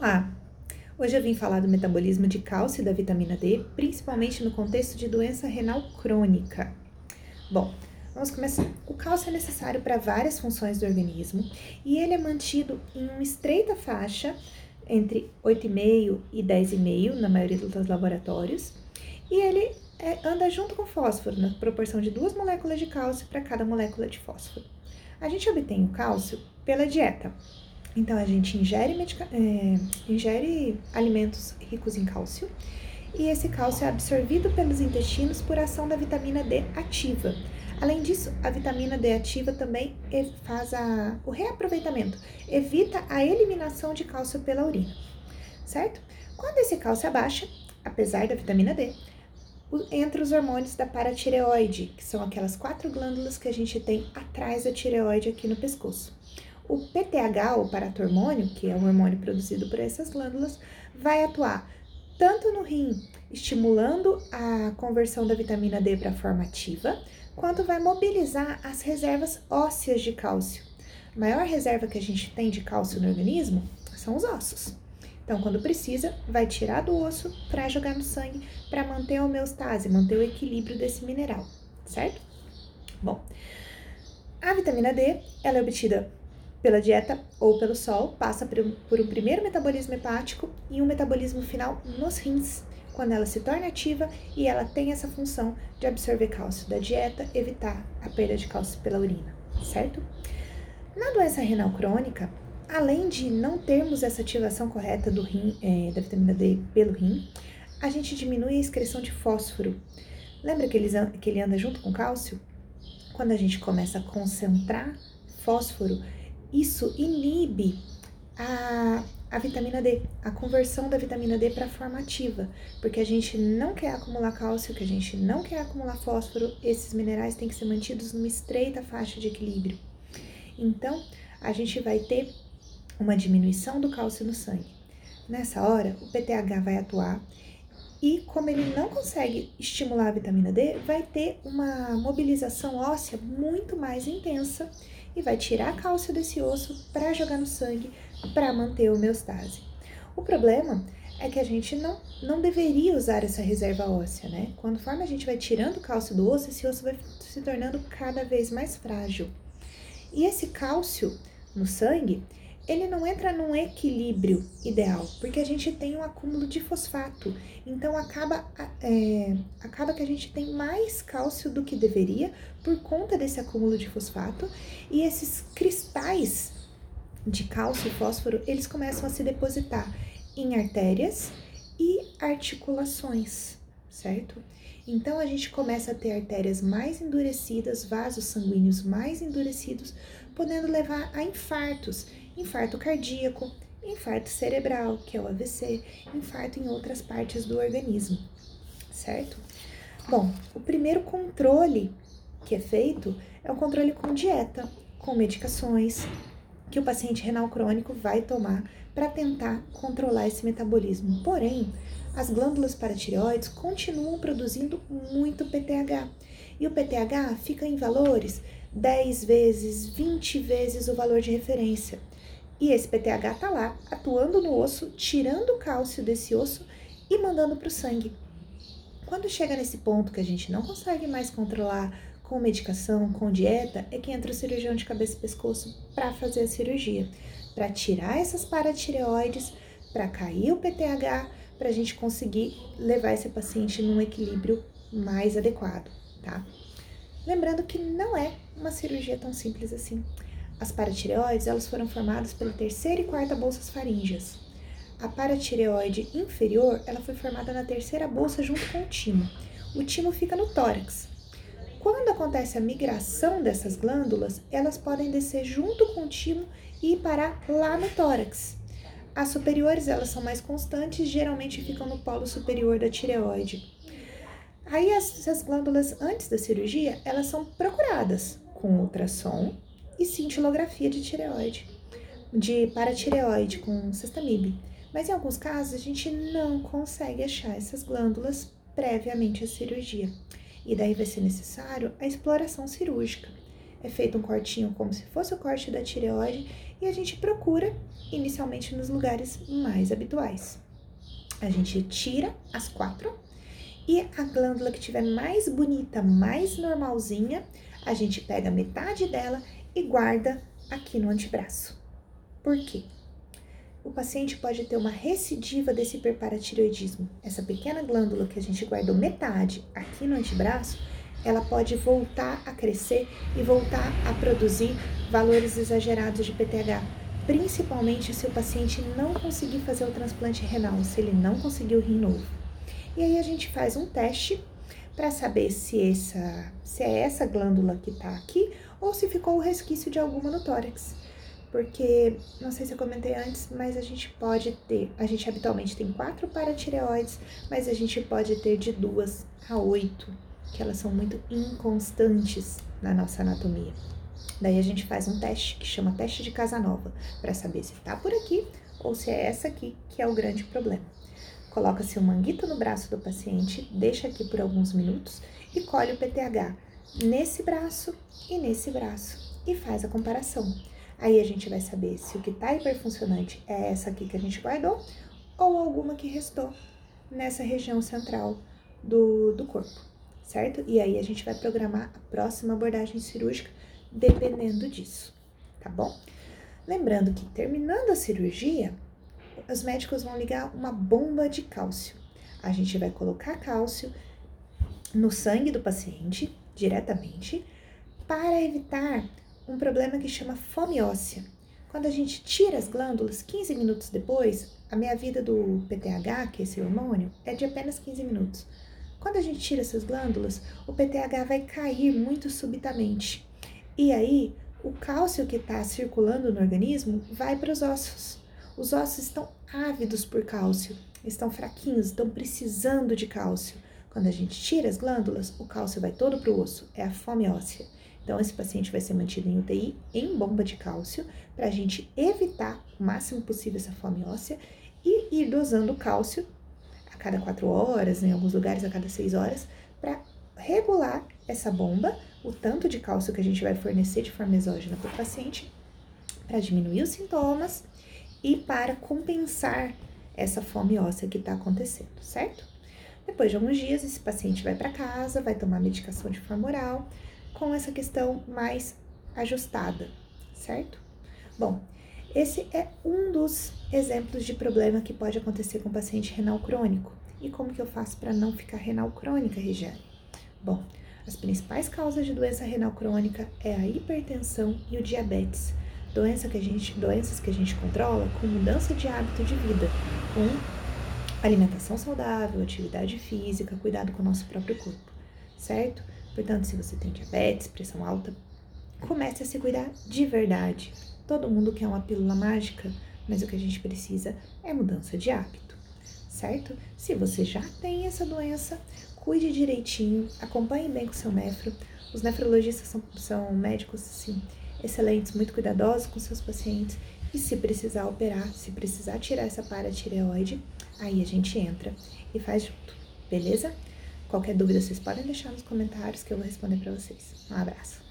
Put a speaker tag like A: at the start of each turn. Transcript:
A: Olá! Hoje eu vim falar do metabolismo de cálcio e da vitamina D, principalmente no contexto de doença renal crônica. Bom, vamos começar. O cálcio é necessário para várias funções do organismo e ele é mantido em uma estreita faixa entre 8,5 e 10,5 na maioria dos laboratórios e ele é, anda junto com fósforo, na proporção de duas moléculas de cálcio para cada molécula de fósforo. A gente obtém o cálcio pela dieta. Então, a gente ingere, é, ingere alimentos ricos em cálcio e esse cálcio é absorvido pelos intestinos por ação da vitamina D ativa. Além disso, a vitamina D ativa também faz a, o reaproveitamento, evita a eliminação de cálcio pela urina, certo? Quando esse cálcio abaixa, apesar da vitamina D, entre os hormônios da paratireoide, que são aquelas quatro glândulas que a gente tem atrás da tireoide aqui no pescoço. O PTH, ou paratormônio, que é o hormônio produzido por essas glândulas, vai atuar tanto no rim, estimulando a conversão da vitamina D para a forma ativa, quanto vai mobilizar as reservas ósseas de cálcio. A maior reserva que a gente tem de cálcio no organismo são os ossos. Então, quando precisa, vai tirar do osso para jogar no sangue para manter a homeostase, manter o equilíbrio desse mineral, certo? Bom, a vitamina D ela é obtida pela dieta ou pelo sol, passa por um primeiro metabolismo hepático e um metabolismo final nos rins, quando ela se torna ativa e ela tem essa função de absorver cálcio da dieta, evitar a perda de cálcio pela urina, certo? Na doença renal crônica, além de não termos essa ativação correta do rim, é, da vitamina D pelo rim, a gente diminui a excreção de fósforo. Lembra que ele, que ele anda junto com cálcio? Quando a gente começa a concentrar fósforo, isso inibe a, a vitamina D, a conversão da vitamina D para a forma ativa, porque a gente não quer acumular cálcio, que a gente não quer acumular fósforo, esses minerais têm que ser mantidos numa estreita faixa de equilíbrio. Então, a gente vai ter uma diminuição do cálcio no sangue. Nessa hora, o PTH vai atuar e, como ele não consegue estimular a vitamina D, vai ter uma mobilização óssea muito mais intensa e vai tirar cálcio desse osso para jogar no sangue para manter a homeostase. O problema é que a gente não, não deveria usar essa reserva óssea, né? Conforme a gente vai tirando cálcio do osso, esse osso vai se tornando cada vez mais frágil. E esse cálcio no sangue, ele não entra num equilíbrio ideal, porque a gente tem um acúmulo de fosfato. Então acaba, é, acaba que a gente tem mais cálcio do que deveria por conta desse acúmulo de fosfato, e esses cristais de cálcio e fósforo, eles começam a se depositar em artérias e articulações, certo? Então a gente começa a ter artérias mais endurecidas, vasos sanguíneos mais endurecidos, podendo levar a infartos infarto cardíaco, infarto cerebral, que é o AVC, infarto em outras partes do organismo, certo? Bom, o primeiro controle que é feito é o controle com dieta, com medicações que o paciente renal crônico vai tomar para tentar controlar esse metabolismo. Porém, as glândulas paratireoides continuam produzindo muito PTH e o PTH fica em valores 10 vezes, 20 vezes o valor de referência. E esse PTH está lá, atuando no osso, tirando o cálcio desse osso e mandando para o sangue. Quando chega nesse ponto que a gente não consegue mais controlar com medicação, com dieta, é que entra o cirurgião de cabeça e pescoço para fazer a cirurgia, para tirar essas paratireoides, para cair o PTH, para a gente conseguir levar esse paciente num equilíbrio mais adequado, tá? Lembrando que não é uma cirurgia tão simples assim. As paratireoides elas foram formadas pela terceira e quarta bolsas faríngeas. A paratireoide inferior ela foi formada na terceira bolsa junto com o timo. O timo fica no tórax. Quando acontece a migração dessas glândulas, elas podem descer junto com o timo e parar lá no tórax. As superiores elas são mais constantes, geralmente ficam no polo superior da tireoide. Aí essas glândulas antes da cirurgia, elas são procuradas com ultrassom e cintilografia de tireoide, de paratireoide com cestamib. Mas em alguns casos a gente não consegue achar essas glândulas previamente à cirurgia. E daí vai ser necessário a exploração cirúrgica. é feito um cortinho como se fosse o corte da tireoide e a gente procura inicialmente nos lugares mais habituais. A gente tira as quatro e a glândula que tiver mais bonita, mais normalzinha, a gente pega metade dela e guarda aqui no antebraço. Por quê? O paciente pode ter uma recidiva desse hiperparatireoidismo. Essa pequena glândula que a gente guardou metade aqui no antebraço, ela pode voltar a crescer e voltar a produzir valores exagerados de PTH, principalmente se o paciente não conseguir fazer o transplante renal, se ele não conseguir o rim novo. E aí a gente faz um teste para saber se, essa, se é essa glândula que está aqui ou se ficou o resquício de alguma no tórax. Porque, não sei se eu comentei antes, mas a gente pode ter, a gente habitualmente tem quatro paratireoides, mas a gente pode ter de duas a oito que elas são muito inconstantes na nossa anatomia. Daí a gente faz um teste que chama teste de Casanova, para saber se tá por aqui ou se é essa aqui que é o grande problema. Coloca-se um manguito no braço do paciente, deixa aqui por alguns minutos e colhe o PTH nesse braço e nesse braço e faz a comparação. Aí a gente vai saber se o que está hiperfuncionante é essa aqui que a gente guardou ou alguma que restou nessa região central do, do corpo certo? E aí a gente vai programar a próxima abordagem cirúrgica dependendo disso, tá bom? Lembrando que terminando a cirurgia, os médicos vão ligar uma bomba de cálcio. A gente vai colocar cálcio no sangue do paciente diretamente para evitar um problema que chama fome óssea. Quando a gente tira as glândulas, 15 minutos depois, a meia vida do PTH, que é esse hormônio, é de apenas 15 minutos. Quando a gente tira essas glândulas, o PTH vai cair muito subitamente. E aí, o cálcio que está circulando no organismo vai para os ossos. Os ossos estão ávidos por cálcio, estão fraquinhos, estão precisando de cálcio. Quando a gente tira as glândulas, o cálcio vai todo para o osso, é a fome óssea. Então, esse paciente vai ser mantido em UTI em bomba de cálcio para a gente evitar o máximo possível essa fome óssea e ir dosando cálcio cada quatro horas, em alguns lugares a cada seis horas, para regular essa bomba, o tanto de cálcio que a gente vai fornecer de forma exógena para o paciente, para diminuir os sintomas e para compensar essa fome óssea que está acontecendo, certo? Depois de alguns dias, esse paciente vai para casa, vai tomar medicação de forma oral, com essa questão mais ajustada, certo? Bom, esse é um dos exemplos de problema que pode acontecer com paciente renal crônico. E como que eu faço para não ficar renal crônica, Regiane? Bom, as principais causas de doença renal crônica é a hipertensão e o diabetes. Doença que a gente, doenças que a gente controla com mudança de hábito de vida, com alimentação saudável, atividade física, cuidado com o nosso próprio corpo, certo? Portanto, se você tem diabetes, pressão alta, comece a se cuidar de verdade. Todo mundo quer uma pílula mágica, mas o que a gente precisa é mudança de hábito, certo? Se você já tem essa doença, cuide direitinho, acompanhe bem com o seu nefro. Os nefrologistas são, são médicos, assim, excelentes, muito cuidadosos com seus pacientes. E se precisar operar, se precisar tirar essa paratireoide, aí a gente entra e faz junto, beleza? Qualquer dúvida vocês podem deixar nos comentários que eu vou responder para vocês. Um abraço.